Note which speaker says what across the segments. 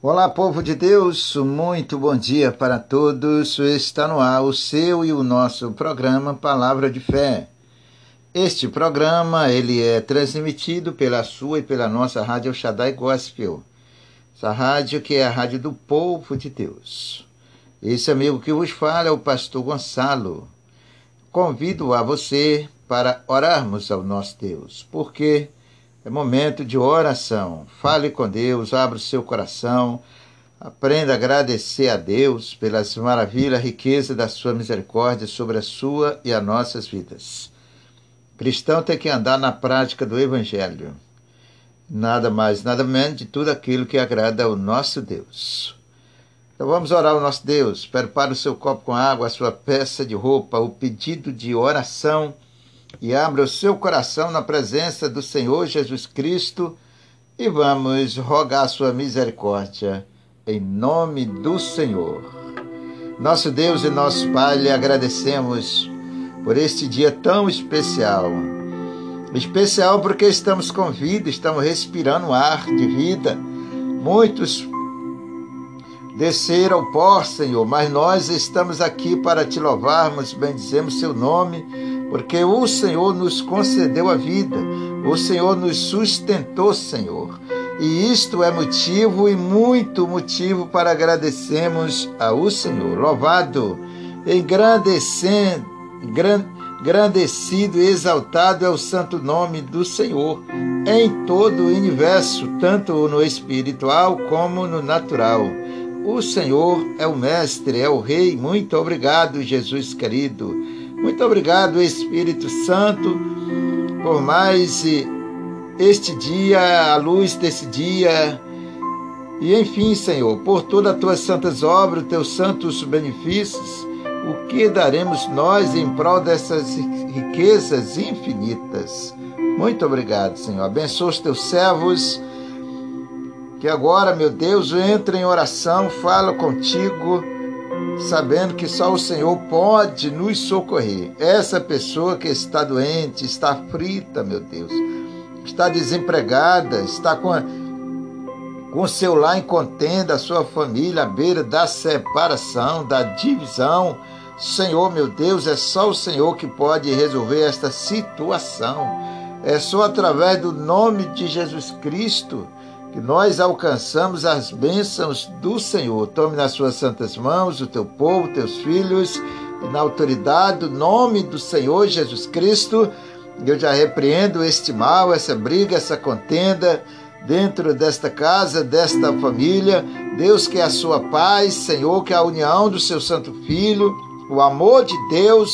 Speaker 1: Olá, povo de Deus, muito bom dia para todos. Está no ar o seu e o nosso programa Palavra de Fé. Este programa ele é transmitido pela sua e pela nossa rádio Shaddai Gospel. Essa rádio que é a rádio do povo de Deus. Esse amigo que vos fala é o pastor Gonçalo. Convido a você para orarmos ao nosso Deus, porque é momento de oração. Fale com Deus, abra o seu coração, aprenda a agradecer a Deus pelas maravilhas, riqueza da sua misericórdia sobre a sua e as nossas vidas. Cristão tem que andar na prática do Evangelho. Nada mais, nada menos de tudo aquilo que agrada ao nosso Deus. Então vamos orar ao nosso Deus. Prepare o seu copo com água, a sua peça de roupa, o pedido de oração e abra o seu coração na presença do Senhor Jesus Cristo e vamos rogar a sua misericórdia em nome do Senhor. Nosso Deus e nosso Pai, lhe agradecemos por este dia tão especial. Especial porque estamos com vida, estamos respirando ar de vida. Muitos desceram ao pó, Senhor, mas nós estamos aqui para te louvarmos, bendizemos seu nome porque o Senhor nos concedeu a vida, o Senhor nos sustentou, Senhor. E isto é motivo e muito motivo para agradecermos ao Senhor. Louvado, engrandecido e exaltado é o santo nome do Senhor em todo o universo, tanto no espiritual como no natural. O Senhor é o Mestre, é o Rei. Muito obrigado, Jesus querido. Muito obrigado, Espírito Santo, por mais este dia, a luz desse dia. E enfim, Senhor, por todas as tuas santas obras, teus santos benefícios, o que daremos nós em prol dessas riquezas infinitas? Muito obrigado, Senhor. Abençoa os teus servos, que agora, meu Deus, entrem em oração, fala contigo sabendo que só o Senhor pode nos socorrer. Essa pessoa que está doente, está frita, meu Deus, está desempregada, está com, com o seu lar em contenda, a sua família à beira da separação, da divisão. Senhor, meu Deus, é só o Senhor que pode resolver esta situação. É só através do nome de Jesus Cristo que nós alcançamos as bênçãos do Senhor. Tome nas suas santas mãos o teu povo, teus filhos, e na autoridade do nome do Senhor Jesus Cristo, eu já repreendo este mal, essa briga, essa contenda dentro desta casa, desta família. Deus que é a sua paz, Senhor, que é a união do seu santo filho, o amor de Deus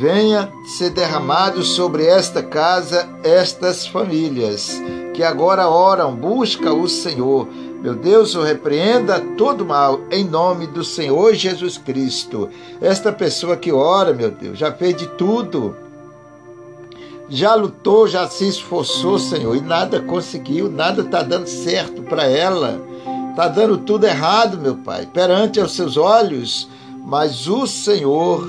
Speaker 1: venha ser derramado sobre esta casa, estas famílias que agora oram, busca o Senhor. Meu Deus, eu repreenda todo mal em nome do Senhor Jesus Cristo. Esta pessoa que ora, meu Deus, já fez de tudo. Já lutou, já se esforçou, Senhor, e nada conseguiu, nada está dando certo para ela. Está dando tudo errado, meu Pai, perante aos seus olhos. Mas o Senhor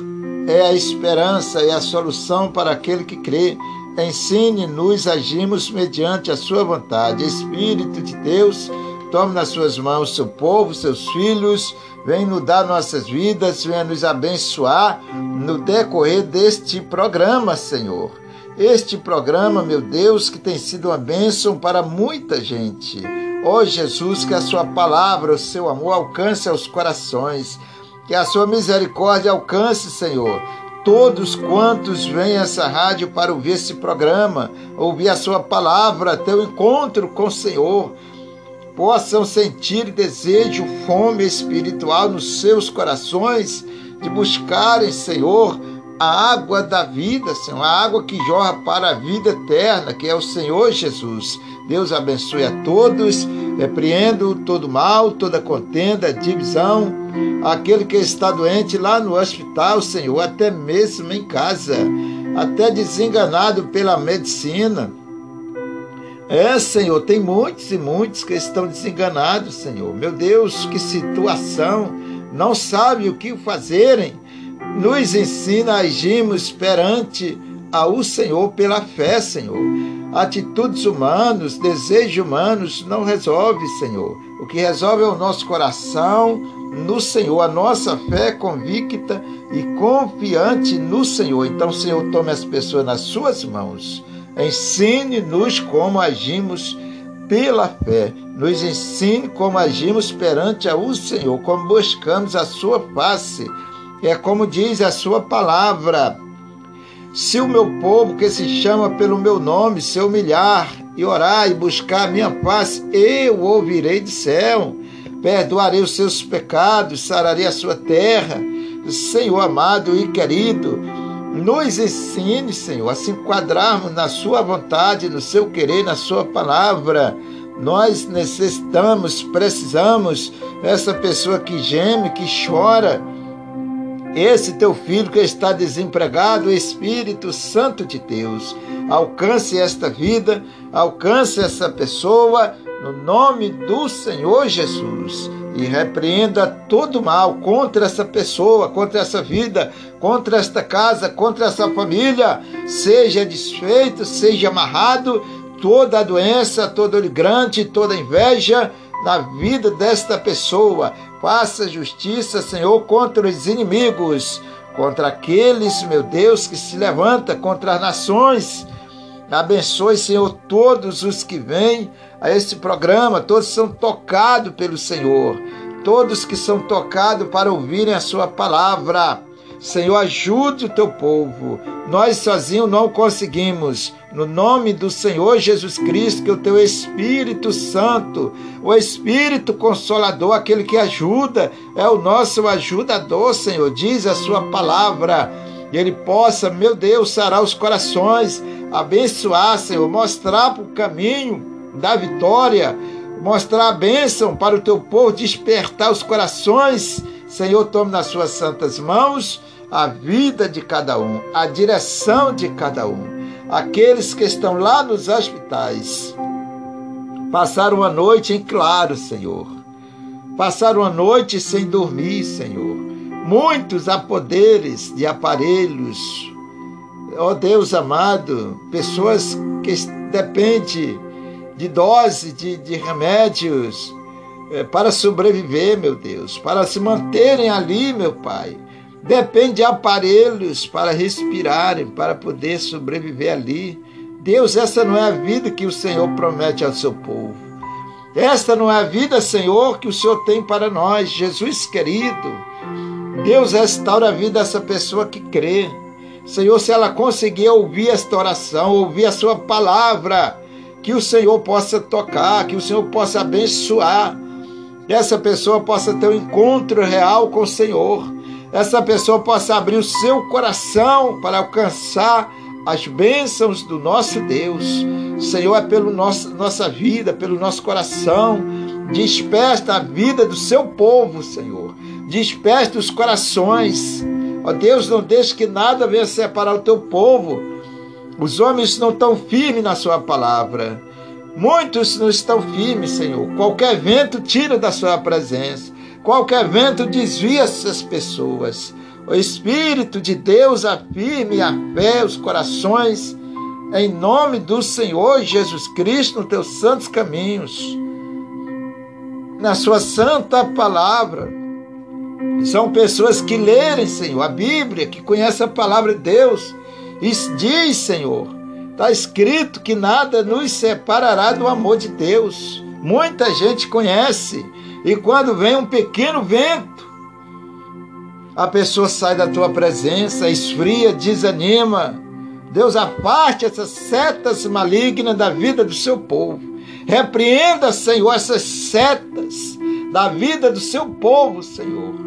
Speaker 1: é a esperança e a solução para aquele que crê. Ensine-nos agimos mediante a sua vontade. Espírito de Deus, tome nas suas mãos seu povo, seus filhos, vem nos dar nossas vidas, venha nos abençoar no decorrer deste programa, Senhor. Este programa, meu Deus, que tem sido uma bênção para muita gente. Ó oh, Jesus, que a sua palavra, o seu amor alcance aos corações, que a sua misericórdia alcance, Senhor, todos quantos vêm essa rádio para ouvir esse programa, ouvir a sua palavra, ter o encontro com o Senhor, possam sentir desejo, fome espiritual nos seus corações de buscarem, Senhor, a água da vida, Senhor, a água que jorra para a vida eterna, que é o Senhor Jesus. Deus abençoe a todos, repreendo todo mal, toda contenda, divisão, aquele que está doente lá no hospital, Senhor, até mesmo em casa, até desenganado pela medicina. É, Senhor, tem muitos e muitos que estão desenganados, Senhor. Meu Deus, que situação, não sabe o que fazerem. Nos ensina a agirmos perante ao Senhor pela fé, Senhor atitudes humanas, desejos humanos não resolve, Senhor. O que resolve é o nosso coração no Senhor, a nossa fé convicta e confiante no Senhor. Então, Senhor, tome as pessoas nas suas mãos. Ensine-nos como agimos pela fé. Nos ensine como agimos perante o Senhor, como buscamos a sua face. É como diz a sua palavra. Se o meu povo que se chama pelo meu nome se humilhar e orar e buscar a minha face, eu ouvirei do céu, perdoarei os seus pecados, sararei a sua terra. Senhor amado e querido, nos ensine, Senhor, a se enquadrarmos na Sua vontade, no seu querer, na Sua palavra. Nós necessitamos, precisamos, essa pessoa que geme, que chora, esse teu filho que está desempregado, Espírito Santo de Deus, alcance esta vida, alcance essa pessoa, no nome do Senhor Jesus e repreenda todo mal contra essa pessoa, contra essa vida, contra esta casa, contra essa família. Seja desfeito, seja amarrado toda a doença, todo o grande, toda a inveja na vida desta pessoa. Faça justiça, Senhor, contra os inimigos, contra aqueles, meu Deus, que se levanta contra as nações. Abençoe, Senhor, todos os que vêm a este programa, todos são tocados pelo Senhor, todos que são tocados para ouvirem a Sua palavra. Senhor, ajude o teu povo. Nós sozinhos não conseguimos. No nome do Senhor Jesus Cristo, que o teu Espírito Santo, o Espírito Consolador, aquele que ajuda, é o nosso ajudador, Senhor. Diz a sua palavra. E ele possa, meu Deus, sarar os corações, abençoar, Senhor, mostrar o caminho da vitória, mostrar a bênção para o teu povo, despertar os corações. Senhor, tome nas suas santas mãos a vida de cada um, a direção de cada um. Aqueles que estão lá nos hospitais, passaram a noite em claro, Senhor. Passaram a noite sem dormir, Senhor. Muitos a poderes de aparelhos. Ó oh Deus amado, pessoas que dependem de dose de, de remédios é, para sobreviver, meu Deus, para se manterem ali, meu Pai. Depende de aparelhos para respirarem, para poder sobreviver ali. Deus, essa não é a vida que o Senhor promete ao seu povo. Esta não é a vida, Senhor, que o Senhor tem para nós, Jesus querido. Deus restaura a vida dessa pessoa que crê. Senhor, se ela conseguir ouvir esta oração, ouvir a sua palavra, que o Senhor possa tocar, que o Senhor possa abençoar, que essa pessoa possa ter um encontro real com o Senhor, essa pessoa possa abrir o seu coração para alcançar as bênçãos do nosso Deus. Senhor, é pela nossa vida, pelo nosso coração. Desperta a vida do seu povo, Senhor. Desperta os corações. Ó Deus, não deixe que nada venha separar o teu povo os homens não estão firmes na sua palavra. Muitos não estão firmes, Senhor. Qualquer vento tira da sua presença. Qualquer vento desvia essas pessoas. O Espírito de Deus afirme a fé, os corações, em nome do Senhor Jesus Cristo, nos teus santos caminhos, na sua santa palavra. São pessoas que lerem, Senhor, a Bíblia, que conhecem a palavra de Deus e diz, Senhor, está escrito que nada nos separará do amor de Deus. Muita gente conhece, e quando vem um pequeno vento, a pessoa sai da tua presença, esfria, desanima. Deus aparte essas setas malignas da vida do seu povo. Repreenda, Senhor, essas setas da vida do seu povo, Senhor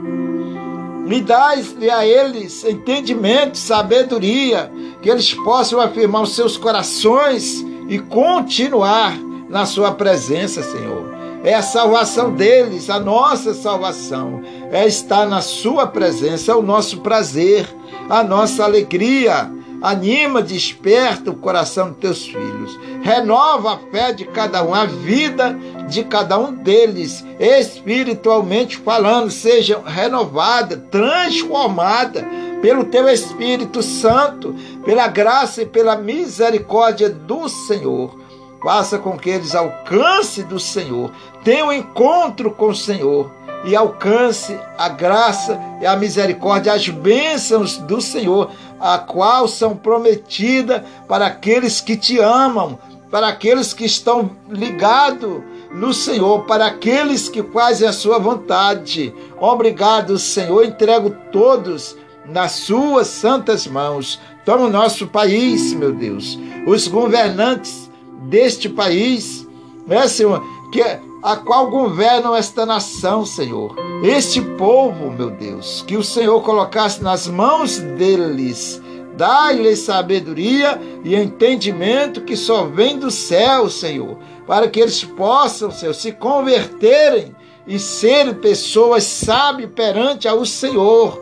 Speaker 1: me dás-lhe a eles entendimento, sabedoria, que eles possam afirmar os seus corações e continuar na sua presença, Senhor. É a salvação deles, a nossa salvação. É estar na sua presença, é o nosso prazer, a nossa alegria. Anima, desperta o coração dos teus filhos. Renova a fé de cada um, a vida de cada um deles, espiritualmente falando, seja renovada, transformada pelo teu Espírito Santo, pela graça e pela misericórdia do Senhor. Faça com que eles alcancem do Senhor, tenham um encontro com o Senhor e alcance a graça e a misericórdia, as bênçãos do Senhor, a qual são prometidas para aqueles que te amam, para aqueles que estão ligados no Senhor, para aqueles que fazem a sua vontade. Obrigado, Senhor. Entrego todos nas suas santas mãos. Toma o nosso país, meu Deus. Os governantes deste país, né, Senhor, que a qual governam esta nação, Senhor. Este povo, meu Deus, que o Senhor colocasse nas mãos deles. Dai-lhes sabedoria e entendimento que só vem do céu, Senhor, para que eles possam, Senhor, se converterem e serem pessoas sábias perante ao Senhor.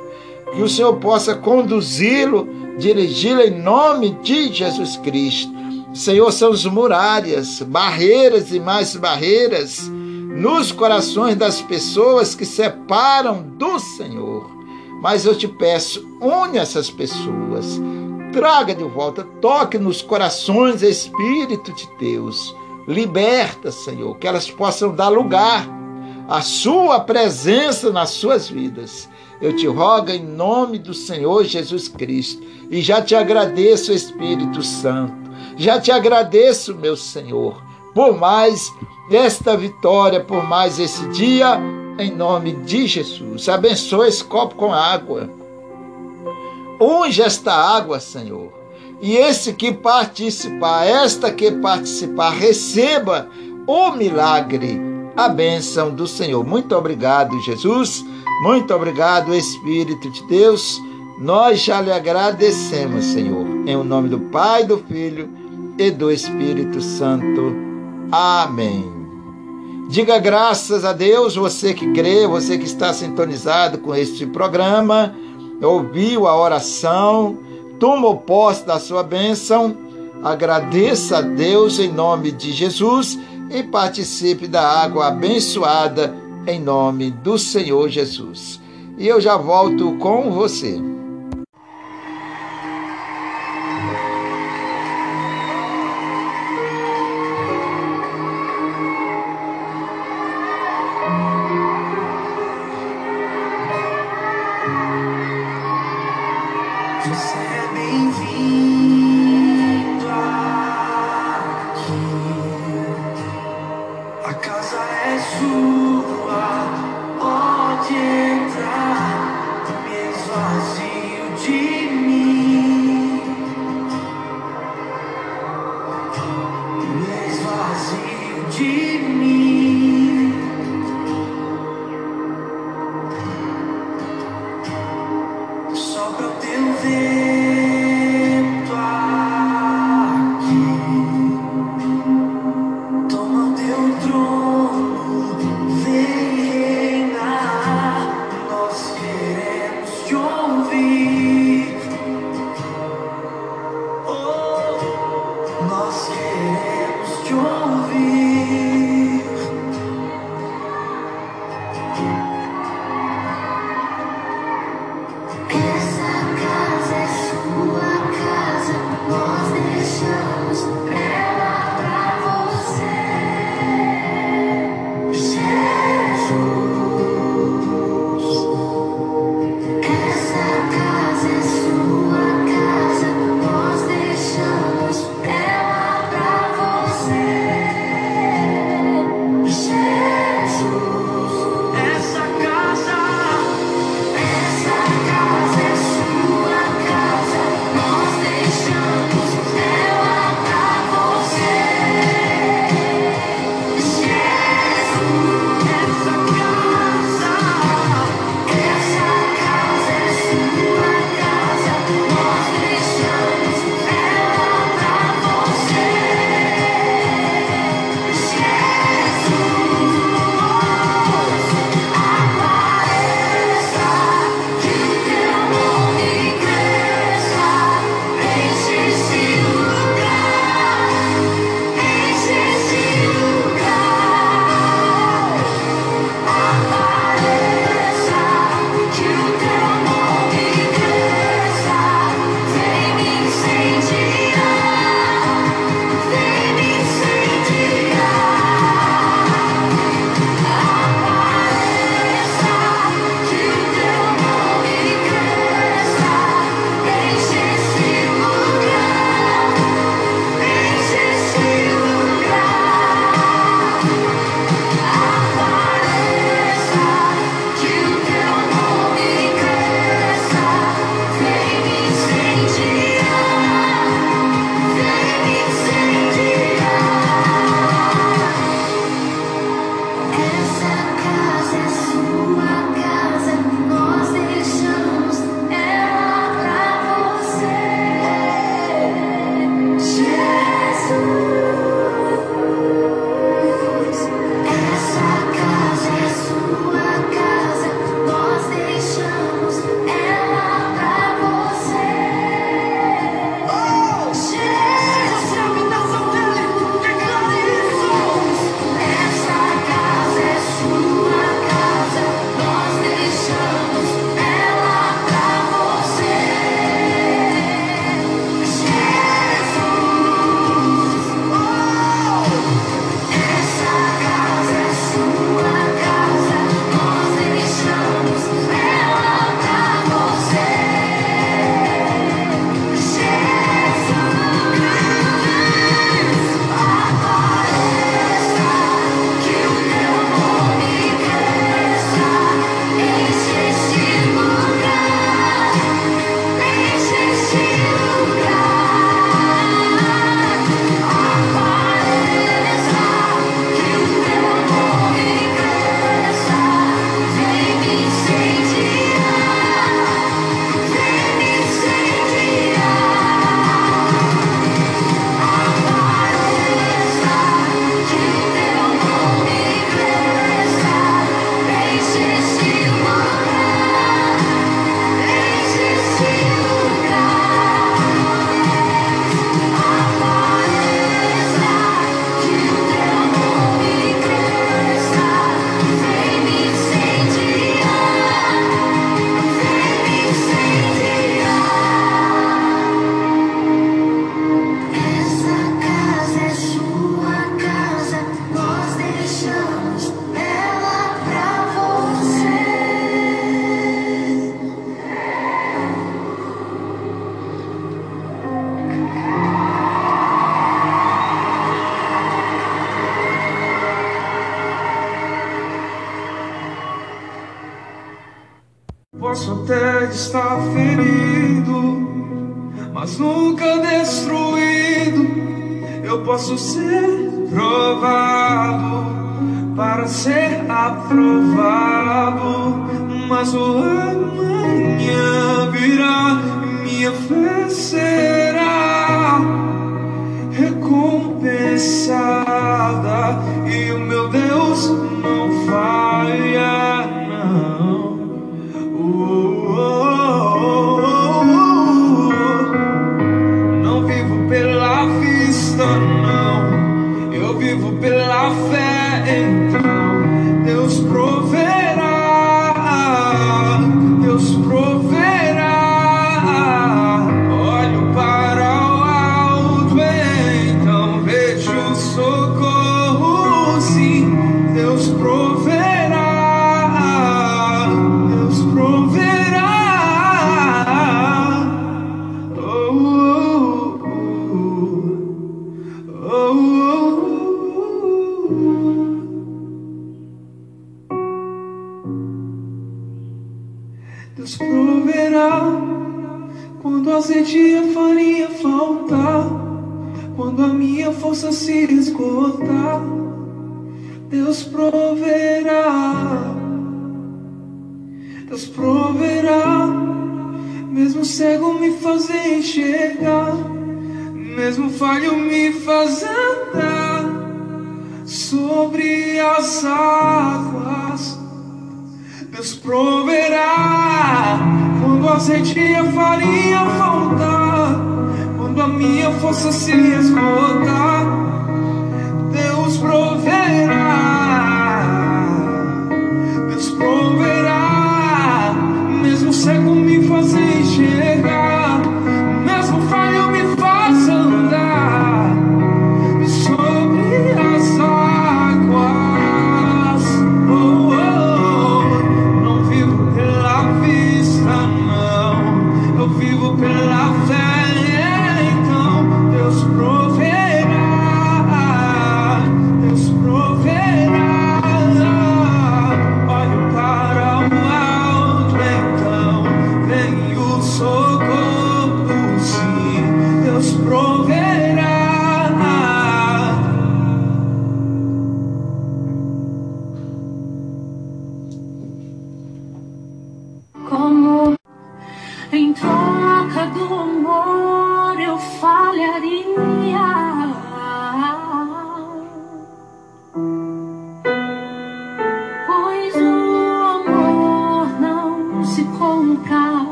Speaker 1: Que o Senhor possa conduzi-lo, dirigi-lo em nome de Jesus Cristo. Senhor, são as muralhas, barreiras e mais barreiras nos corações das pessoas que separam do Senhor. Mas eu te peço, une essas pessoas, traga de volta, toque nos corações, Espírito de Deus. Liberta, Senhor, que elas possam dar lugar à Sua presença nas suas vidas. Eu te rogo em nome do Senhor Jesus Cristo e já te agradeço, Espírito Santo já te agradeço, meu Senhor, por mais esta vitória, por mais esse dia, em nome de Jesus. Abençoa esse copo com água. Unge esta água, Senhor. E esse que participar, esta que participar, receba o milagre, a bênção do Senhor. Muito obrigado, Jesus. Muito obrigado, Espírito de Deus. Nós já lhe agradecemos, Senhor. Em nome do Pai, do Filho e do Espírito Santo. Amém. Diga graças a Deus, você que crê, você que está sintonizado com este programa, ouviu a oração, tomou posse da sua bênção, agradeça a Deus em nome de Jesus e participe da água abençoada em nome do Senhor Jesus. E eu já volto com você.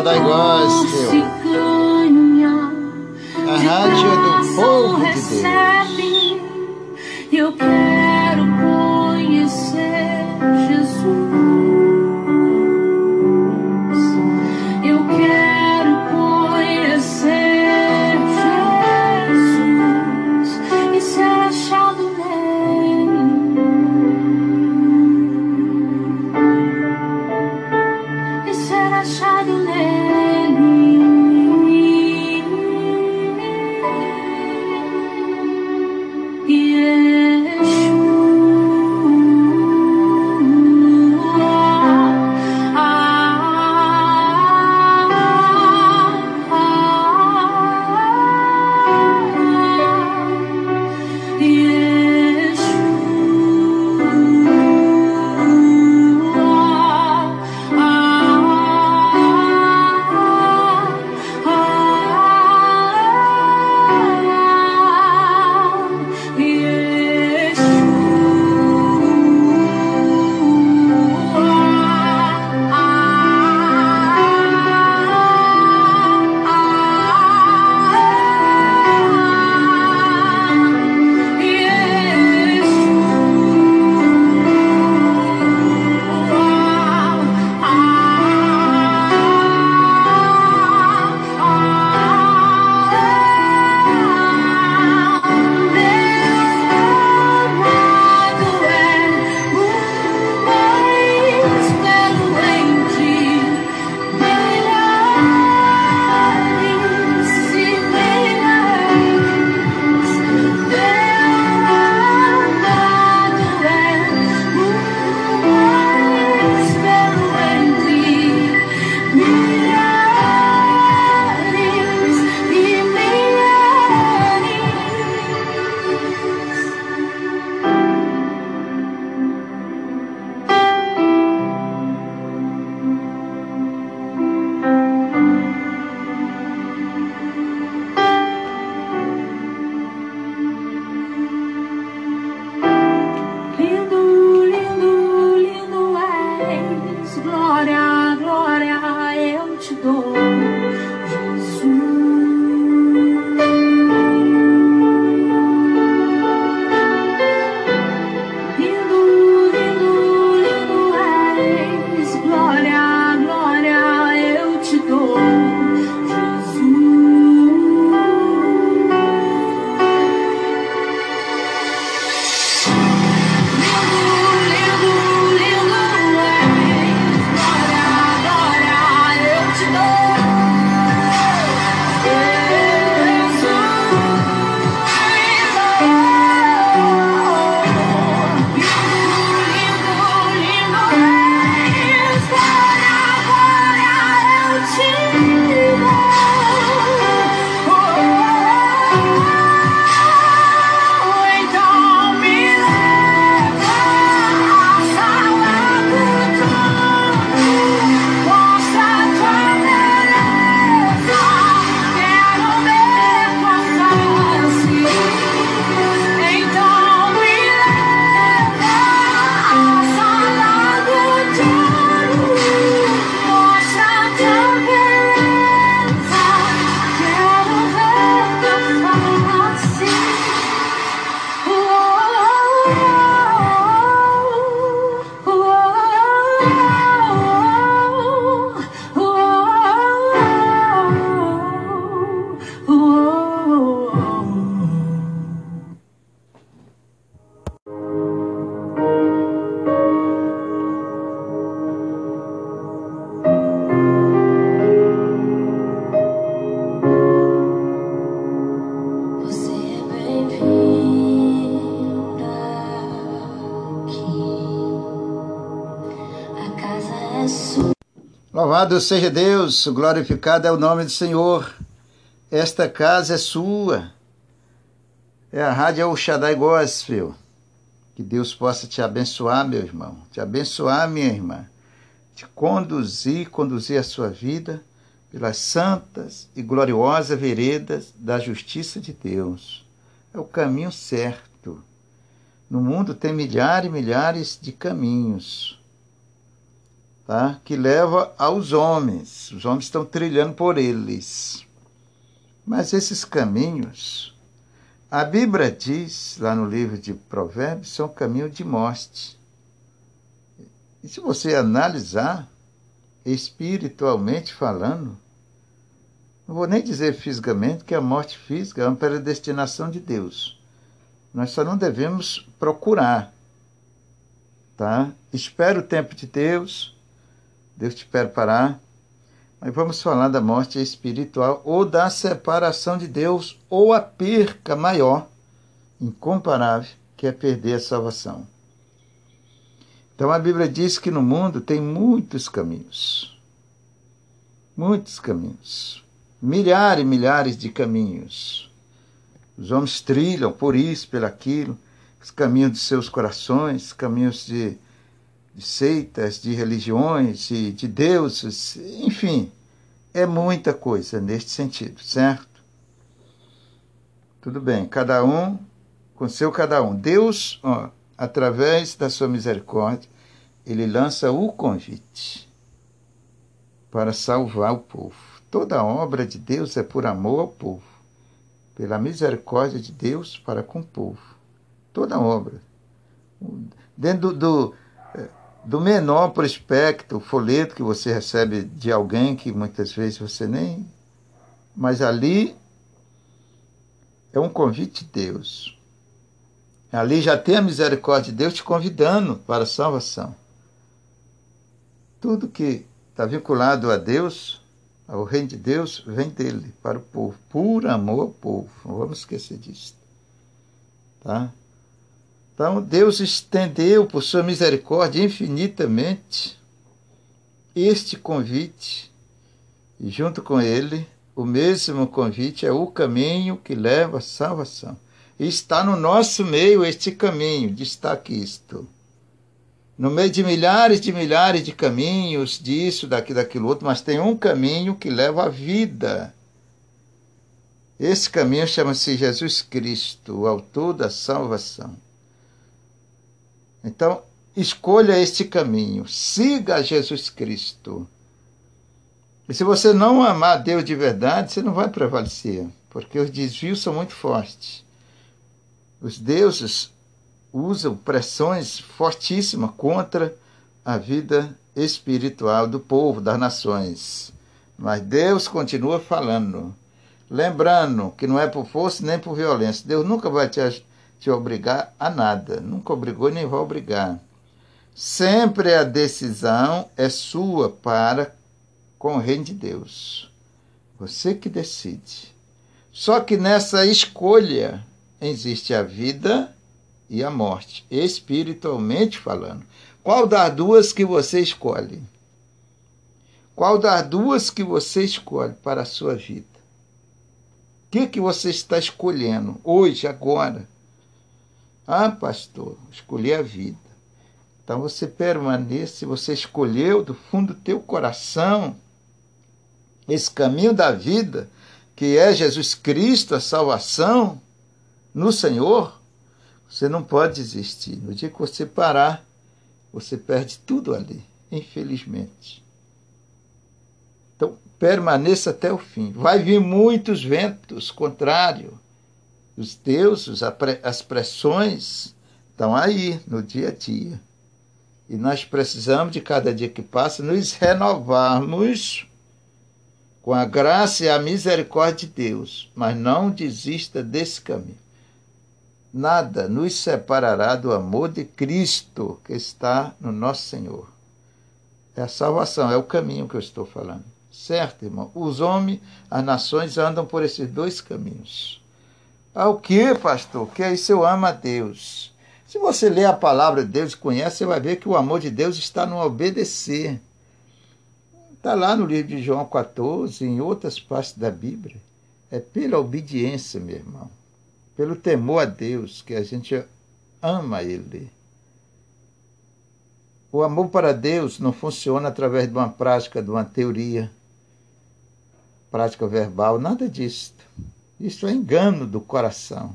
Speaker 2: É o
Speaker 1: Louvado seja Deus, glorificado é o nome do Senhor. Esta casa é sua. É a Rádio El Shaddai Gospel. Que Deus possa te abençoar, meu irmão, te abençoar, minha irmã, te conduzir, conduzir a sua vida pelas santas e gloriosas veredas da justiça de Deus. É o caminho certo. No mundo tem milhares e milhares de caminhos tá? que leva aos homens. Os homens estão trilhando por eles. Mas esses caminhos, a Bíblia diz, lá no livro de Provérbios, são caminhos de morte. E se você analisar, espiritualmente falando, não vou nem dizer fisicamente que a morte física é uma predestinação de Deus. Nós só não devemos procurar. Tá? Espera o tempo de Deus, Deus te preparar. Mas vamos falar da morte espiritual ou da separação de Deus ou a perca maior, incomparável, que é perder a salvação. Então a Bíblia diz que no mundo tem muitos caminhos. Muitos caminhos. Milhares e milhares de caminhos. Os homens trilham por isso, por aquilo, os caminhos de seus corações, caminhos de seitas, de religiões, de, de deuses, enfim, é muita coisa neste sentido, certo? Tudo bem, cada um com seu cada um. Deus, ó, através da sua misericórdia, ele lança o convite para salvar o povo. Toda obra de Deus é por amor ao povo, pela misericórdia de Deus para com o povo. Toda obra. Dentro do, do do menor prospecto, folheto que você recebe de alguém que muitas vezes você nem. Mas ali é um convite de Deus. Ali já tem a misericórdia de Deus te convidando para a salvação. Tudo que está vinculado a Deus, ao reino de Deus, vem dele, para o povo, por amor ao povo. Não vamos esquecer disso. Tá? Então, Deus estendeu, por sua misericórdia, infinitamente este convite, e junto com ele, o mesmo convite é o caminho que leva à salvação. E está no nosso meio este caminho, destaque isto. No meio de milhares de milhares de caminhos, disso, daqui, daquilo outro, mas tem um caminho que leva à vida. Esse caminho chama-se Jesus Cristo, o autor da salvação. Então, escolha este caminho, siga Jesus Cristo. E se você não amar Deus de verdade, você não vai prevalecer, porque os desvios são muito fortes. Os deuses usam pressões fortíssimas contra a vida espiritual do povo, das nações. Mas Deus continua falando, lembrando que não é por força nem por violência. Deus nunca vai te te obrigar a nada. Nunca obrigou nem vai obrigar. Sempre a decisão é sua para com o reino de Deus. Você que decide. Só que nessa escolha existe a vida e a morte, espiritualmente falando. Qual das duas que você escolhe? Qual das duas que você escolhe para a sua vida? O que, que você está escolhendo hoje, agora? Ah, pastor, escolhi a vida. Então você permanece, você escolheu do fundo do teu coração esse caminho da vida, que é Jesus Cristo, a salvação no Senhor, você não pode desistir. No dia que você parar, você perde tudo ali, infelizmente. Então, permaneça até o fim. Vai vir muitos ventos contrários os deuses, as pressões estão aí no dia a dia. E nós precisamos, de cada dia que passa, nos renovarmos com a graça e a misericórdia de Deus. Mas não desista desse caminho. Nada nos separará do amor de Cristo que está no nosso Senhor. É a salvação, é o caminho que eu estou falando. Certo, irmão? Os homens, as nações andam por esses dois caminhos. Ao que, pastor? Que é isso eu amo a Deus. Se você lê a palavra de Deus e conhece, você vai ver que o amor de Deus está no obedecer. Está lá no livro de João 14, em outras partes da Bíblia. É pela obediência, meu irmão. Pelo temor a Deus que a gente ama Ele. O amor para Deus não funciona através de uma prática, de uma teoria, prática verbal, nada disso. Isso é engano do coração.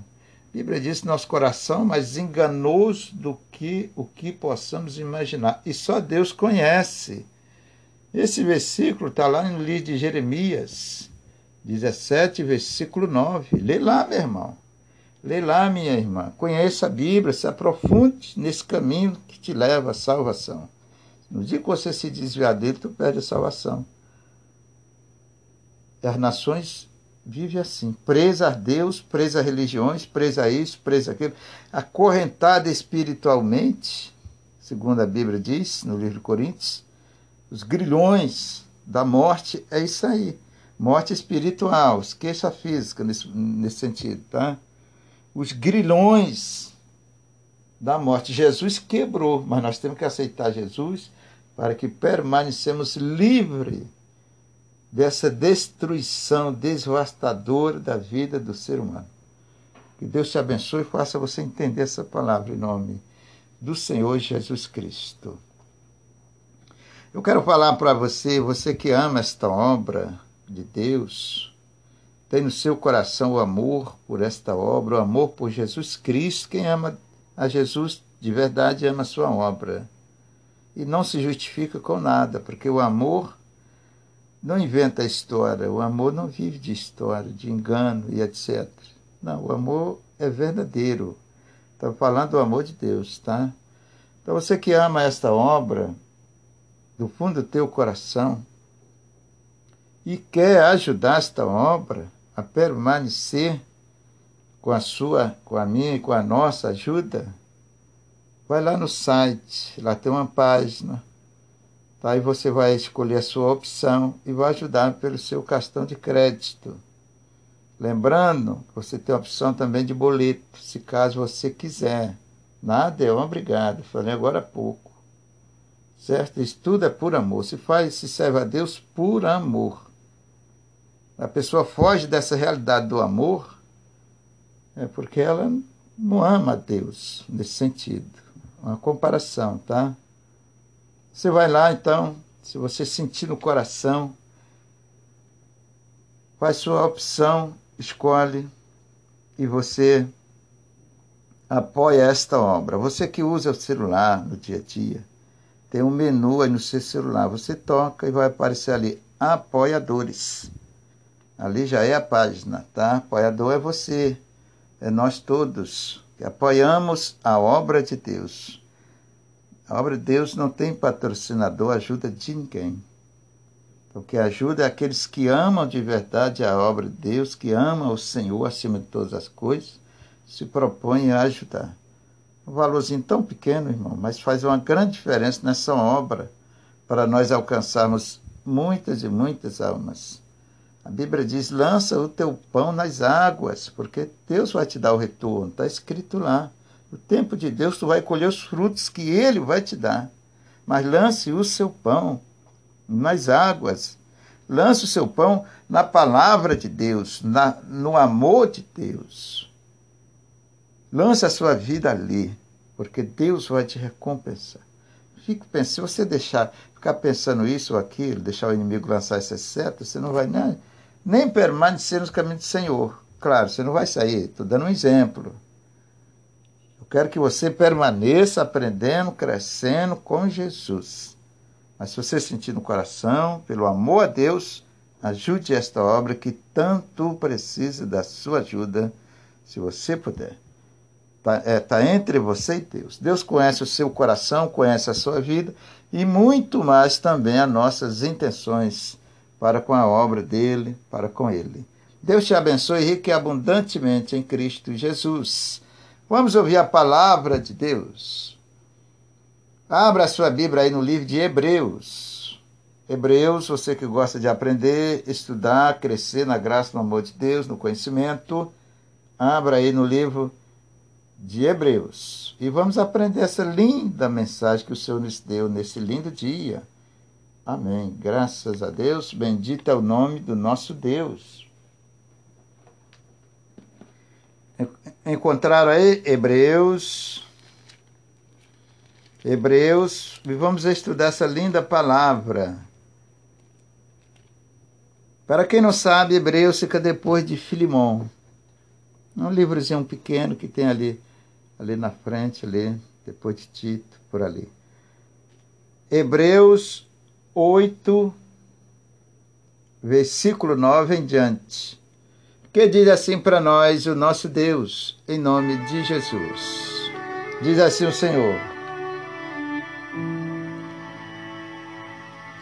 Speaker 1: A Bíblia diz que nosso coração é mais enganoso do que o que possamos imaginar. E só Deus conhece. Esse versículo está lá no livro de Jeremias, 17, versículo 9. Lê lá, meu irmão. Lê lá, minha irmã. Conheça a Bíblia, se aprofunde nesse caminho que te leva à salvação. No dia que você se desviar dele, tu perde a salvação. As nações vivem assim, presa a Deus, presa a religiões, presa a isso, presa a aquilo, acorrentada espiritualmente, segundo a Bíblia diz no livro de Coríntios, os grilhões da morte é isso aí. Morte espiritual, esqueça a física nesse, nesse sentido, tá? Os grilhões da morte. Jesus quebrou, mas nós temos que aceitar Jesus para que permanecemos livres dessa destruição devastadora da vida do ser humano. Que Deus te abençoe e faça você entender essa palavra em nome do Senhor Jesus Cristo. Eu quero falar para você, você que ama esta obra de Deus, tem no seu coração o amor por esta obra, o amor por Jesus Cristo. Quem ama a Jesus de verdade ama a sua obra. E não se justifica com nada, porque o amor não inventa história, o amor não vive de história, de engano e etc. Não, o amor é verdadeiro. Estou falando do amor de Deus, tá? Então você que ama esta obra, do fundo do teu coração, e quer ajudar esta obra a permanecer com a sua, com a minha e com a nossa ajuda, vai lá no site, lá tem uma página Tá? Aí você vai escolher a sua opção e vai ajudar pelo seu cartão de crédito. Lembrando, você tem a opção também de boleto, se caso você quiser. Nada é obrigado, falei agora há pouco. Certo? Isso tudo é por amor. Se faz, se serve a Deus por amor. A pessoa foge dessa realidade do amor é porque ela não ama a Deus nesse sentido. Uma comparação, tá? Você vai lá então, se você sentir no coração, faz sua opção, escolhe e você apoia esta obra. Você que usa o celular no dia a dia, tem um menu aí no seu celular, você toca e vai aparecer ali apoiadores. Ali já é a página, tá? Apoiador é você, é nós todos que apoiamos a obra de Deus. A obra de Deus não tem patrocinador, ajuda de ninguém. O que ajuda é aqueles que amam de verdade a obra de Deus, que amam o Senhor acima de todas as coisas, se propõem a ajudar. Um valorzinho tão pequeno, irmão, mas faz uma grande diferença nessa obra para nós alcançarmos muitas e muitas almas. A Bíblia diz: lança o teu pão nas águas, porque Deus vai te dar o retorno. Está escrito lá. No tempo de Deus, tu vai colher os frutos que Ele vai te dar. Mas lance o seu pão nas águas. Lance o seu pão na palavra de Deus, na, no amor de Deus. Lance a sua vida ali, porque Deus vai te recompensar. Fique pensando, se você deixar, ficar pensando isso ou aquilo, deixar o inimigo lançar essas setas, você não vai nem, nem permanecer nos caminhos do Senhor. Claro, você não vai sair. Estou dando um exemplo. Quero que você permaneça aprendendo, crescendo com Jesus. Mas se você sentir no coração, pelo amor a Deus, ajude esta obra que tanto precisa da sua ajuda, se você puder. Está é, tá entre você e Deus. Deus conhece o seu coração, conhece a sua vida e muito mais também as nossas intenções para com a obra dele, para com ele. Deus te abençoe rico e abundantemente em Cristo Jesus. Vamos ouvir a palavra de Deus. Abra a sua Bíblia aí no livro de Hebreus. Hebreus, você que gosta de aprender, estudar, crescer na graça, no amor de Deus, no conhecimento, abra aí no livro de Hebreus. E vamos aprender essa linda mensagem que o Senhor nos deu nesse lindo dia. Amém. Graças a Deus. Bendito é o nome do nosso Deus. Encontraram aí Hebreus. Hebreus. E vamos estudar essa linda palavra. Para quem não sabe, Hebreus fica depois de Filimão. É um livrozinho pequeno que tem ali, ali na frente, ali, depois de Tito, por ali. Hebreus 8, versículo 9 em diante, que diz assim para nós o nosso Deus, em nome de Jesus. Diz assim o Senhor: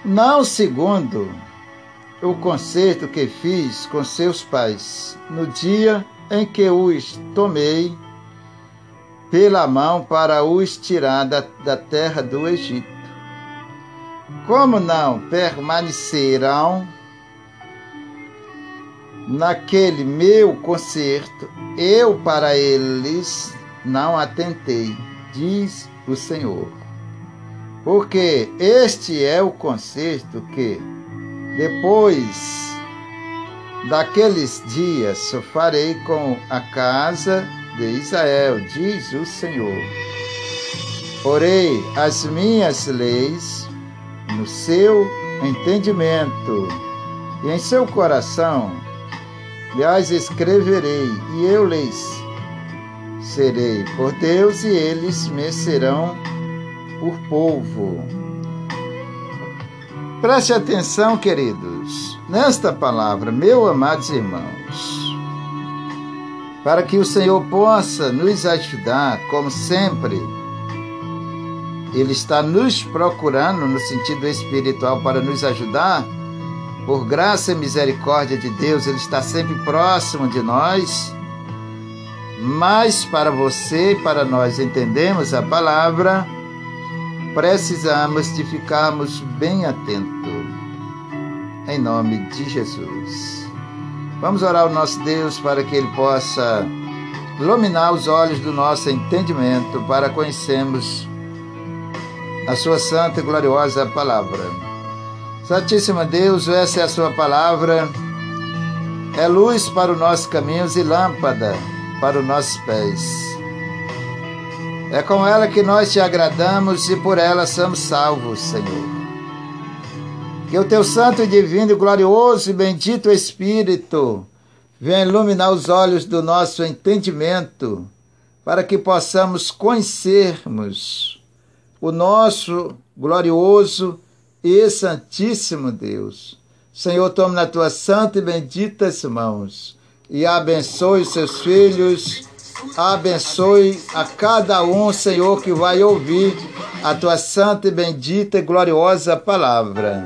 Speaker 1: Não segundo o concerto que fiz com seus pais, no dia em que os tomei pela mão para os tirar da, da terra do Egito como não permanecerão naquele meu concerto, eu para eles não atentei, diz o Senhor. Porque este é o concerto que, depois daqueles dias, farei com a casa de Israel, diz o Senhor. Porei as minhas leis no seu entendimento e em seu coração, lhes escreverei e eu lhes serei por Deus e eles me serão por povo. Preste atenção, queridos, nesta palavra, meus amados irmãos, para que o Senhor possa nos ajudar, como sempre, ele está nos procurando no sentido espiritual para nos ajudar. Por graça e misericórdia de Deus, Ele está sempre próximo de nós. Mas para você e para nós entendermos a palavra, precisamos de ficarmos bem atentos. Em nome de Jesus. Vamos orar ao nosso Deus para que Ele possa iluminar os olhos do nosso entendimento para conhecermos a sua santa e gloriosa palavra. Santíssimo Deus, essa é a sua palavra, é luz para os nossos caminhos e lâmpada para os nossos pés. É com ela que nós te agradamos e por ela somos salvos, Senhor. Que o teu santo, divino, e glorioso e bendito Espírito venha iluminar os olhos do nosso entendimento, para que possamos conhecermos o nosso glorioso e santíssimo Deus. Senhor, tome na tua santa e benditas mãos e abençoe seus filhos, abençoe a cada um, Senhor, que vai ouvir a tua santa e bendita e gloriosa palavra.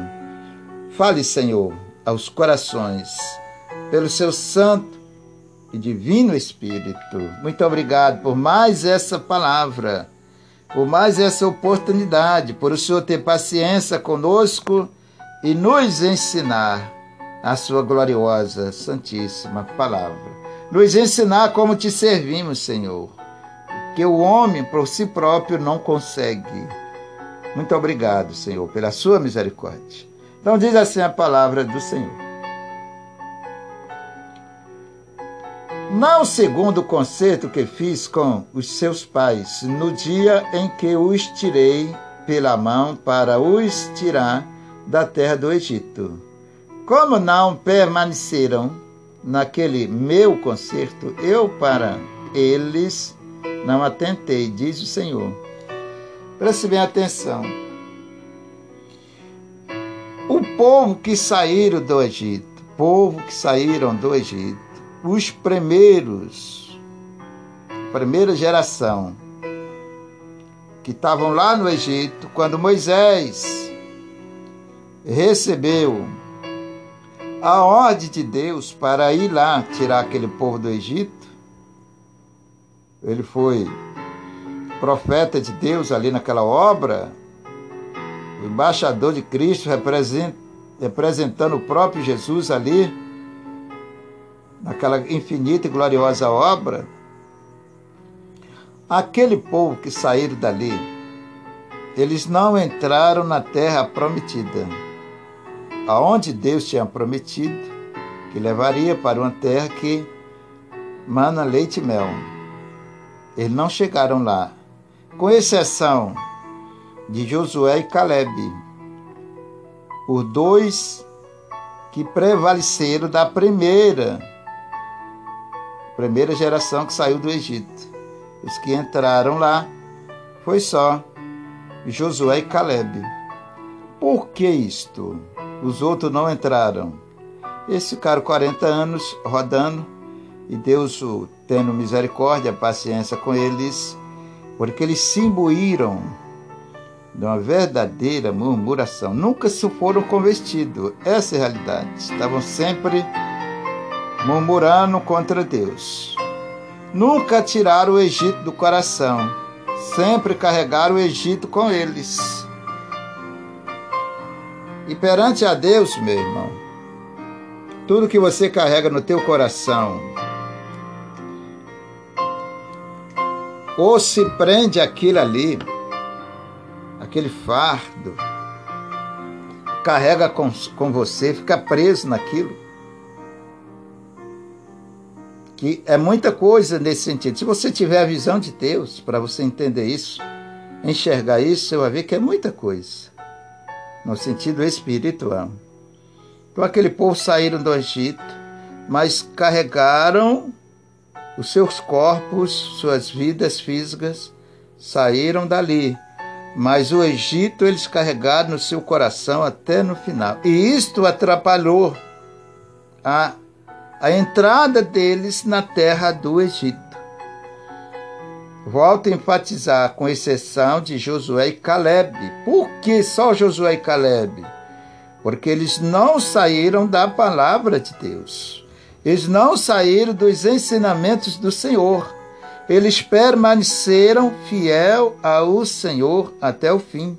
Speaker 1: Fale, Senhor, aos corações, pelo seu santo e divino Espírito. Muito obrigado por mais essa palavra por mais essa oportunidade, por o Senhor ter paciência conosco e nos ensinar a sua gloriosa, santíssima palavra. Nos ensinar como te servimos, Senhor, que o homem por si próprio não consegue. Muito obrigado, Senhor, pela sua misericórdia. Então diz assim a palavra do Senhor. Não segundo o concerto que fiz com os seus pais, no dia em que os tirei pela mão para os tirar da terra do Egito. Como não permaneceram naquele meu concerto, eu para eles não atentei, diz o Senhor. Preste bem atenção. O povo que saíram do Egito, povo que saíram do Egito, os primeiros, primeira geração, que estavam lá no Egito, quando Moisés recebeu a ordem de Deus para ir lá tirar aquele povo do Egito, ele foi profeta de Deus ali naquela obra, o embaixador de Cristo representando o próprio Jesus ali naquela infinita e gloriosa obra, aquele povo que saíram dali, eles não entraram na terra prometida. aonde Deus tinha prometido que levaria para uma terra que mana leite e mel. Eles não chegaram lá, com exceção de Josué e Caleb, os dois que prevaleceram da primeira primeira geração que saiu do Egito. Os que entraram lá foi só Josué e Caleb. Por que isto? Os outros não entraram. Eles ficaram 40 anos rodando e Deus, tendo misericórdia, paciência com eles, porque eles se imbuíram de uma verdadeira murmuração. Nunca se foram convertidos. Essa é a realidade. Estavam sempre murmurando contra Deus. Nunca tiraram o Egito do coração. Sempre carregaram o Egito com eles. E perante a Deus, meu irmão, tudo que você carrega no teu coração, ou se prende aquilo ali, aquele fardo, carrega com, com você, fica preso naquilo. Que é muita coisa nesse sentido. Se você tiver a visão de Deus, para você entender isso, enxergar isso, você vai ver que é muita coisa, no sentido espiritual. Então, aquele povo saíram do Egito, mas carregaram os seus corpos, suas vidas físicas, saíram dali mas o Egito eles carregaram no seu coração até no final. E isto atrapalhou a, a entrada deles na terra do Egito. Volto a enfatizar, com exceção de Josué e Caleb. Por que só Josué e Caleb? Porque eles não saíram da palavra de Deus. Eles não saíram dos ensinamentos do Senhor eles permaneceram fiel ao Senhor até o fim.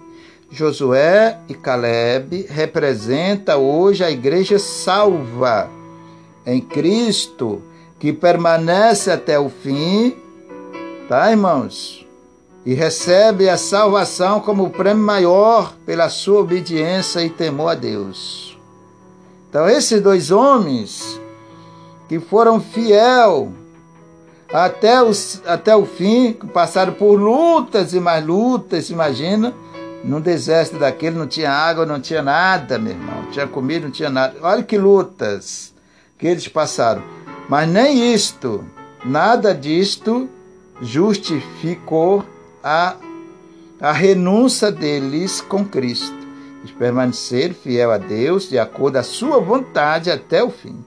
Speaker 1: Josué e Caleb representam hoje a igreja salva em Cristo, que permanece até o fim, tá, irmãos? E recebe a salvação como prêmio maior pela sua obediência e temor a Deus. Então, esses dois homens que foram fiel até, os, até o fim, passaram por lutas e mais lutas, imagina. Num deserto daquele não tinha água, não tinha nada, meu irmão. Não tinha comida, não tinha nada. Olha que lutas que eles passaram. Mas nem isto, nada disto justificou a, a renúncia deles com Cristo. Eles permaneceram fiel a Deus de acordo a sua vontade até o fim.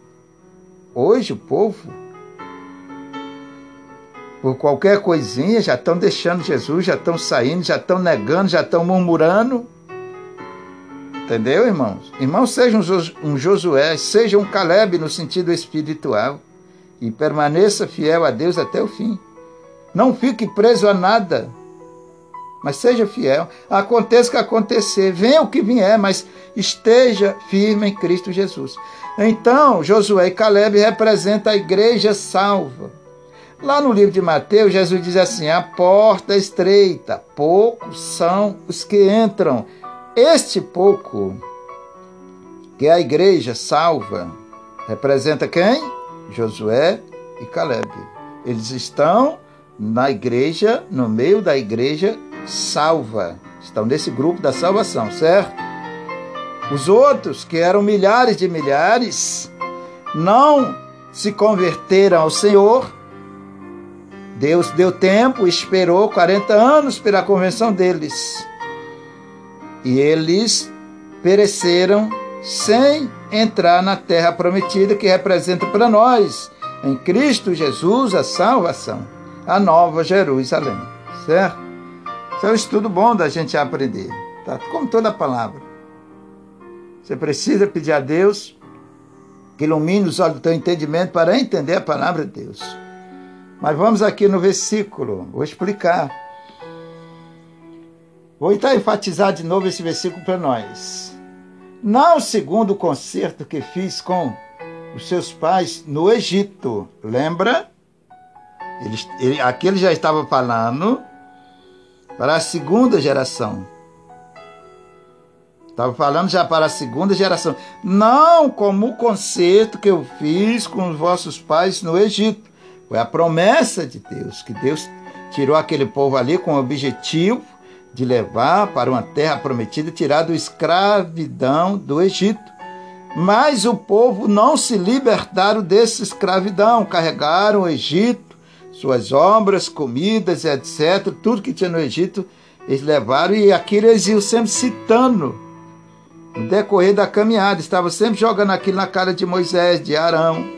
Speaker 1: Hoje o povo por qualquer coisinha, já estão deixando Jesus, já estão saindo, já estão negando, já estão murmurando. Entendeu, irmãos? Irmãos, seja um Josué, seja um Caleb no sentido espiritual e permaneça fiel a Deus até o fim. Não fique preso a nada, mas seja fiel. Aconteça o que acontecer, venha o que vier, mas esteja firme em Cristo Jesus. Então, Josué e Caleb representam a igreja salva Lá no livro de Mateus, Jesus diz assim: a porta é estreita, poucos são os que entram. Este pouco, que a igreja salva, representa quem? Josué e Caleb. Eles estão na igreja, no meio da igreja salva. Estão nesse grupo da salvação, certo? Os outros, que eram milhares de milhares, não se converteram ao Senhor Deus deu tempo, esperou 40 anos pela convenção deles. E eles pereceram sem entrar na terra prometida que representa para nós, em Cristo Jesus, a salvação, a nova Jerusalém. Certo? Isso é um estudo bom da gente aprender. Tá? Como toda palavra. Você precisa pedir a Deus que ilumine os olhos do teu entendimento para entender a palavra de Deus. Mas vamos aqui no versículo, vou explicar. Vou então enfatizar de novo esse versículo para nós. Não segundo o concerto que fiz com os seus pais no Egito. Lembra? Ele, ele, aqui ele já estava falando para a segunda geração. Estava falando já para a segunda geração. Não como o concerto que eu fiz com os vossos pais no Egito. Foi a promessa de Deus, que Deus tirou aquele povo ali com o objetivo de levar para uma terra prometida, tirar do escravidão do Egito. Mas o povo não se libertaram dessa escravidão, carregaram o Egito, suas obras, comidas, etc. Tudo que tinha no Egito, eles levaram e aquilo eles iam sempre citando. No decorrer da caminhada, estavam sempre jogando aquilo na cara de Moisés, de Arão,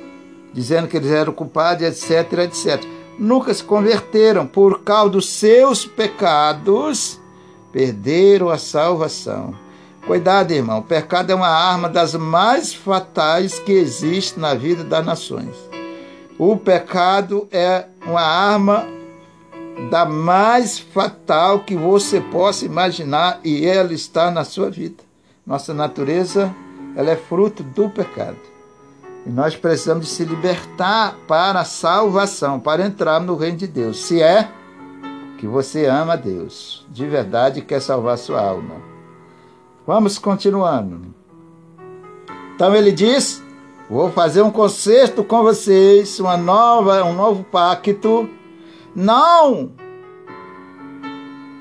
Speaker 1: dizendo que eles eram culpados, etc, etc. Nunca se converteram por causa dos seus pecados, perderam a salvação. Cuidado, irmão. O pecado é uma arma das mais fatais que existe na vida das nações. O pecado é uma arma da mais fatal que você possa imaginar e ela está na sua vida. Nossa natureza, ela é fruto do pecado. E nós precisamos se libertar para a salvação, para entrar no reino de Deus. Se é que você ama Deus, de verdade quer salvar sua alma. Vamos continuando. Então ele diz: Vou fazer um concerto com vocês, uma nova, um novo pacto, não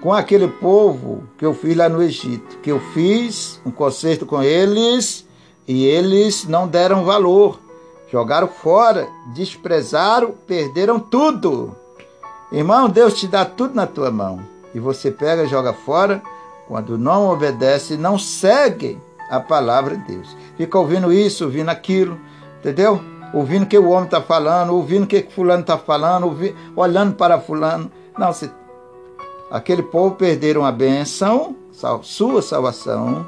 Speaker 1: com aquele povo que eu fiz lá no Egito, que eu fiz um concerto com eles e eles não deram valor, jogaram fora, desprezaram, perderam tudo. Irmão, Deus te dá tudo na tua mão e você pega e joga fora quando não obedece, não segue a palavra de Deus. Fica ouvindo isso, ouvindo aquilo, entendeu? Ouvindo o que o homem está falando, ouvindo o que fulano está falando, ouvindo, olhando para fulano. Não, se, aquele povo perderam a bênção, sua salvação,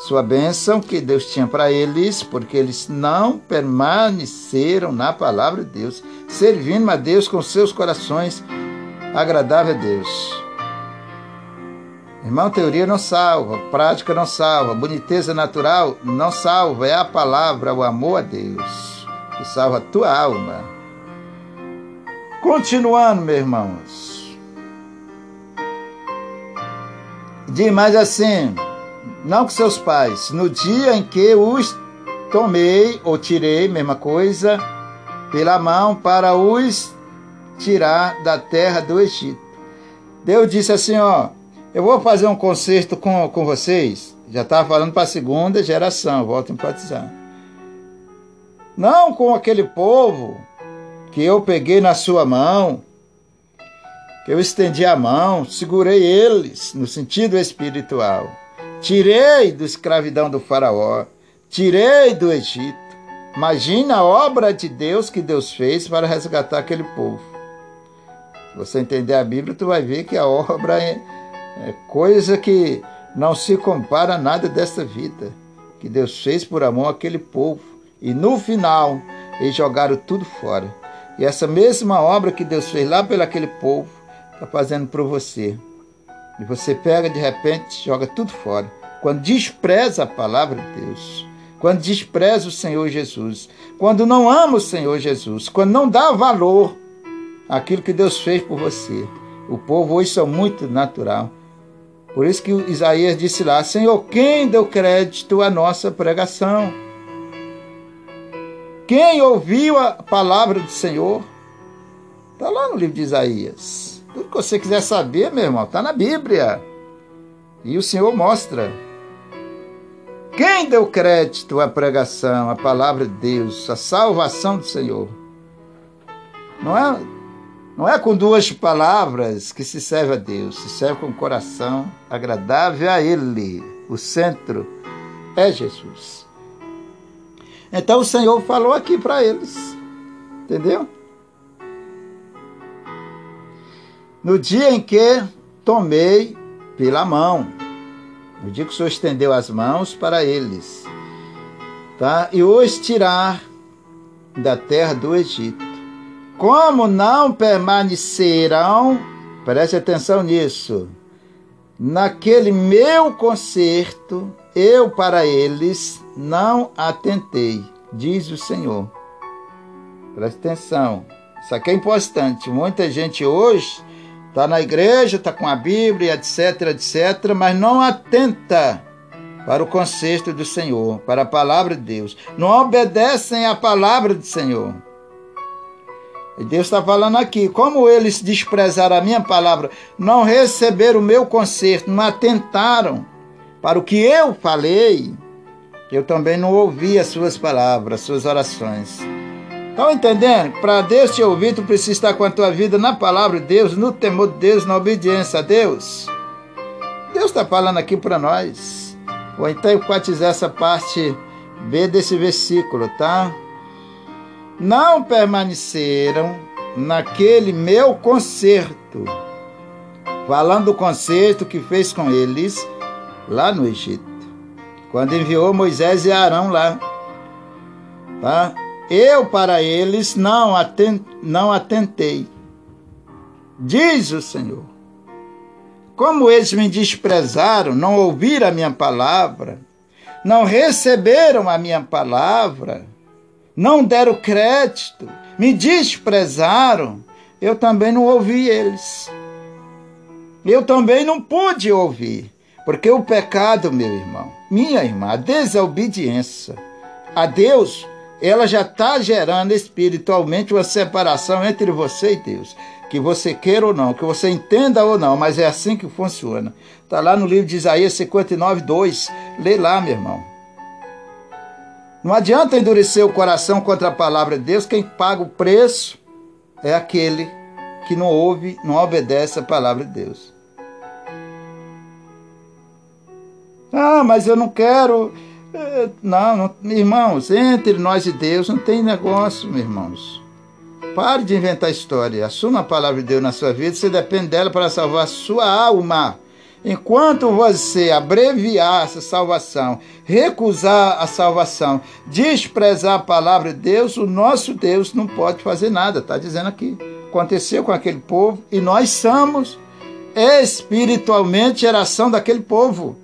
Speaker 1: sua bênção que Deus tinha para eles, porque eles não permaneceram na palavra de Deus, servindo a Deus com seus corações agradável a Deus. Irmão, teoria não salva, prática não salva, boniteza natural não salva, é a palavra, o amor a Deus, que salva a tua alma. Continuando, meus irmãos. Diz mais assim: não com seus pais, no dia em que os tomei ou tirei, mesma coisa, pela mão para os tirar da terra do Egito. Deus disse assim, ó, eu vou fazer um concerto com, com vocês. Já estava falando para a segunda geração, volto a enfatizar. Não com aquele povo que eu peguei na sua mão, que eu estendi a mão, segurei eles no sentido espiritual. Tirei da escravidão do faraó, tirei do Egito. Imagina a obra de Deus que Deus fez para resgatar aquele povo. Se você entender a Bíblia, tu vai ver que a obra é é coisa que não se compara a nada desta vida que Deus fez por amor àquele povo. E no final, eles jogaram tudo fora. E essa mesma obra que Deus fez lá pelo aquele povo, está fazendo por você. E você pega de repente, joga tudo fora. Quando despreza a palavra de Deus, quando despreza o Senhor Jesus, quando não ama o Senhor Jesus, quando não dá valor àquilo que Deus fez por você. O povo hoje são muito natural. Por isso que Isaías disse lá: Senhor, quem deu crédito à nossa pregação? Quem ouviu a palavra do Senhor? Está lá no livro de Isaías. Tudo que você quiser saber, meu irmão, está na Bíblia. E o Senhor mostra. Quem deu crédito à pregação, à palavra de Deus, à salvação do Senhor? Não é não é com duas palavras que se serve a Deus, se serve com o coração agradável a Ele. O centro é Jesus. Então o Senhor falou aqui para eles, entendeu? No dia em que tomei pela mão, no dia que o Senhor estendeu as mãos para eles, tá? E os tirar da terra do Egito como não permanecerão, preste atenção nisso, naquele meu conserto, eu para eles não atentei, diz o Senhor. Preste atenção, isso aqui é importante. Muita gente hoje está na igreja, está com a Bíblia, etc, etc, mas não atenta para o conserto do Senhor, para a palavra de Deus. Não obedecem à palavra do Senhor. E Deus está falando aqui, como eles desprezaram a minha palavra, não receberam o meu conserto, não atentaram para o que eu falei, eu também não ouvi as suas palavras, as suas orações. Estão entendendo? Para Deus te ouvir, tu precisa estar com a tua vida na palavra de Deus, no temor de Deus, na obediência a Deus. Deus está falando aqui para nós. Vou então enfatizar essa parte B desse versículo, tá? Não permaneceram naquele meu concerto, falando do concerto que fez com eles lá no Egito, quando enviou Moisés e Arão lá, tá? Eu para eles não, não atentei, diz o Senhor. Como eles me desprezaram, não ouviram a minha palavra, não receberam a minha palavra, não deram crédito, me desprezaram, eu também não ouvi eles. Eu também não pude ouvir, porque o pecado, meu irmão, minha irmã, a desobediência a Deus, ela já está gerando espiritualmente uma separação entre você e Deus que você queira ou não, que você entenda ou não, mas é assim que funciona. Está lá no livro de Isaías 59, 2. Lê lá, meu irmão. Não adianta endurecer o coração contra a palavra de Deus, quem paga o preço é aquele que não ouve, não obedece a palavra de Deus. Ah, mas eu não quero. Não, não, irmãos, entre nós e Deus não tem negócio, meus irmãos. Pare de inventar história. Assuma a palavra de Deus na sua vida. Você depende dela para salvar sua alma. Enquanto você abreviar essa salvação, recusar a salvação, desprezar a palavra de Deus, o nosso Deus não pode fazer nada. Está dizendo aqui. Aconteceu com aquele povo e nós somos espiritualmente geração daquele povo.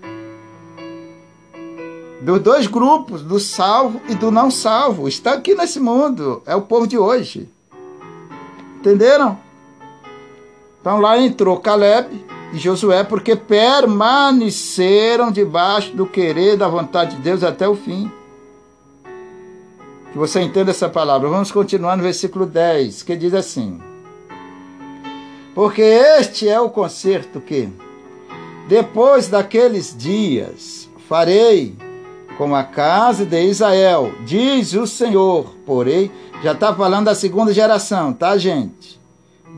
Speaker 1: Dos dois grupos, do salvo e do não salvo. Está aqui nesse mundo. É o povo de hoje. Entenderam? Então lá entrou Caleb e Josué porque permaneceram debaixo do querer da vontade de Deus até o fim. Que você entenda essa palavra. Vamos continuar no versículo 10, que diz assim: Porque este é o concerto que, depois daqueles dias, farei com a casa de Israel, diz o Senhor, porém já está falando da segunda geração, tá, gente?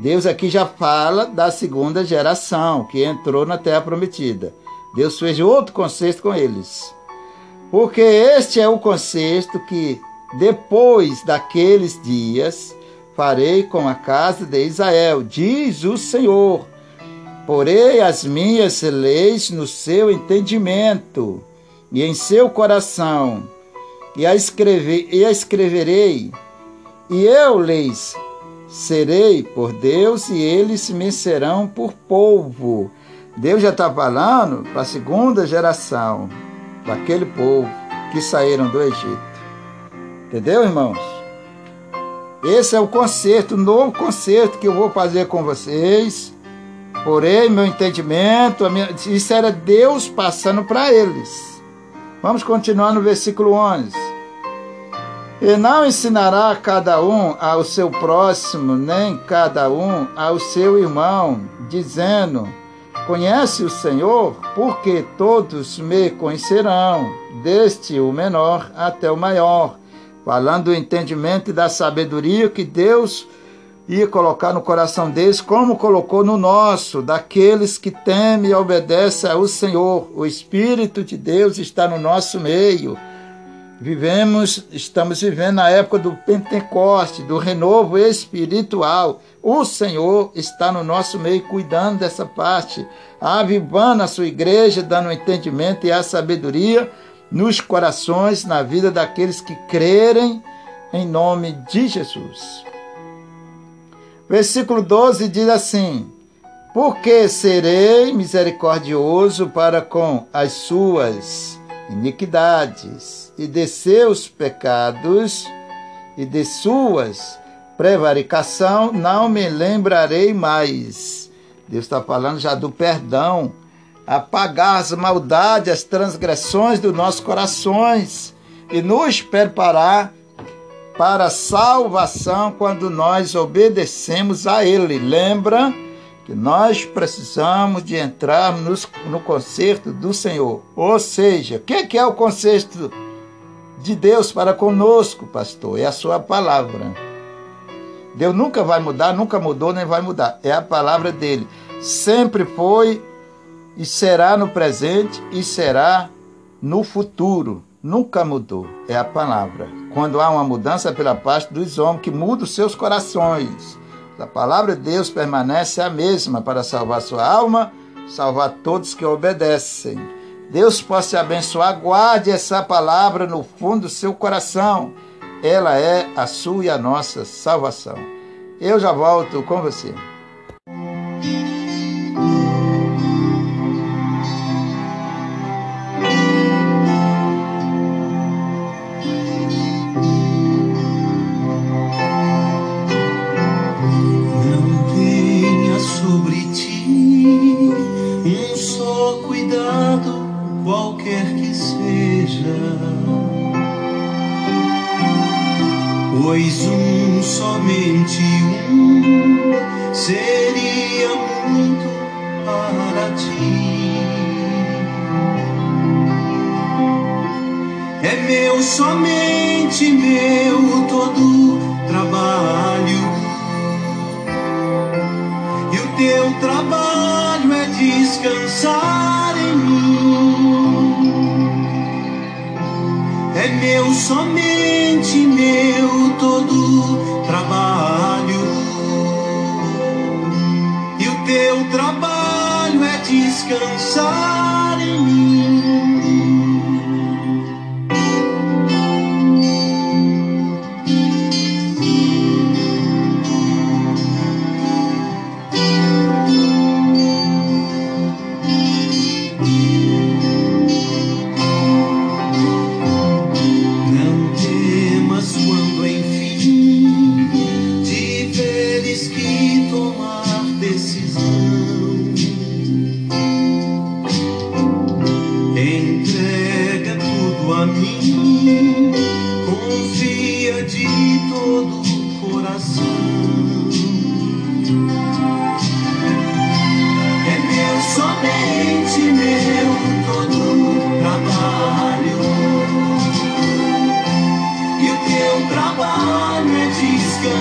Speaker 1: Deus aqui já fala da segunda geração que entrou na terra prometida. Deus fez outro conceito com eles. Porque este é o conceito que, depois daqueles dias, farei com a casa de Israel, diz o Senhor. Porei as minhas leis no seu entendimento e em seu coração, e a, escrever, e a escreverei e eu lhes serei por Deus e eles me serão por povo. Deus já está falando para a segunda geração daquele povo que saíram do Egito. Entendeu, irmãos? Esse é o concerto, o novo concerto que eu vou fazer com vocês. Porém, meu entendimento, minha, isso era Deus passando para eles. Vamos continuar no versículo 11. E não ensinará cada um ao seu próximo, nem cada um ao seu irmão, dizendo: Conhece o Senhor, porque todos me conhecerão, desde o menor até o maior, falando do entendimento e da sabedoria que Deus ia colocar no coração deles, como colocou no nosso, daqueles que temem e obedecem ao Senhor. O Espírito de Deus está no nosso meio Vivemos, estamos vivendo na época do Pentecoste, do renovo espiritual. O Senhor está no nosso meio cuidando dessa parte, avivando a sua igreja, dando entendimento e a sabedoria nos corações, na vida daqueles que crerem em nome de Jesus. Versículo 12 diz assim: Porque serei misericordioso para com as suas iniquidades e de seus pecados e de suas prevaricação não me lembrarei mais. Deus está falando já do perdão apagar as maldades, as transgressões dos nossos corações e nos preparar para salvação quando nós obedecemos a Ele. Lembra que nós precisamos de entrar nos, no concerto do Senhor. Ou seja, o que, que é o concerto de Deus para conosco, pastor? É a sua palavra. Deus nunca vai mudar, nunca mudou, nem vai mudar. É a palavra dele. Sempre foi e será no presente e será no futuro. Nunca mudou. É a palavra. Quando há uma mudança pela parte dos homens que mudam os seus corações. A palavra de Deus permanece a mesma para salvar sua alma, salvar todos que obedecem. Deus possa te abençoar. Guarde essa palavra no fundo do seu coração. Ela é a sua e a nossa salvação. Eu já volto com você.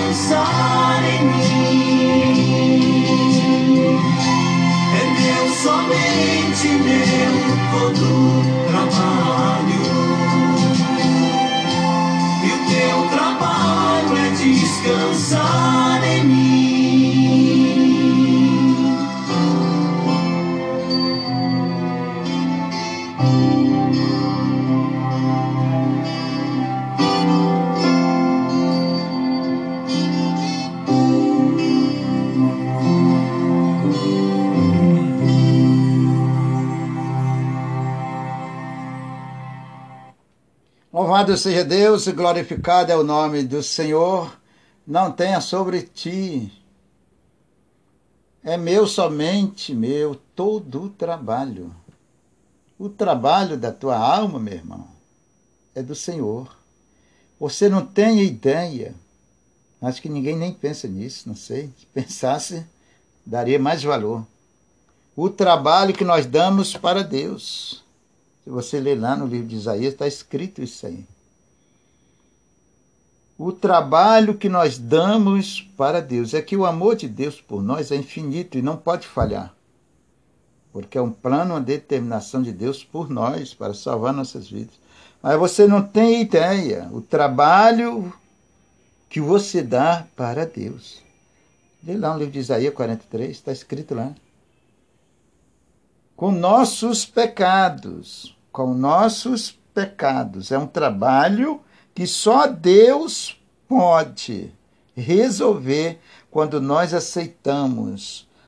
Speaker 3: Descansar em
Speaker 1: Louvado seja Deus e glorificado é o nome do Senhor. Não tenha sobre ti. É meu somente meu todo o trabalho. O trabalho da tua alma, meu irmão, é do Senhor. Você não tem ideia. Acho que ninguém nem pensa nisso, não sei. Se pensasse, daria mais valor. O trabalho que nós damos para Deus. Se você ler lá no livro de Isaías, está escrito isso aí. O trabalho que nós damos para Deus. É que o amor de Deus por nós é infinito e não pode falhar. Porque é um plano, uma determinação de Deus por nós, para salvar nossas vidas. Mas você não tem ideia o trabalho que você dá para Deus. Lê lá no livro de Isaías 43, está escrito lá. Com nossos pecados, com nossos pecados. É um trabalho que só Deus pode resolver quando nós aceitamos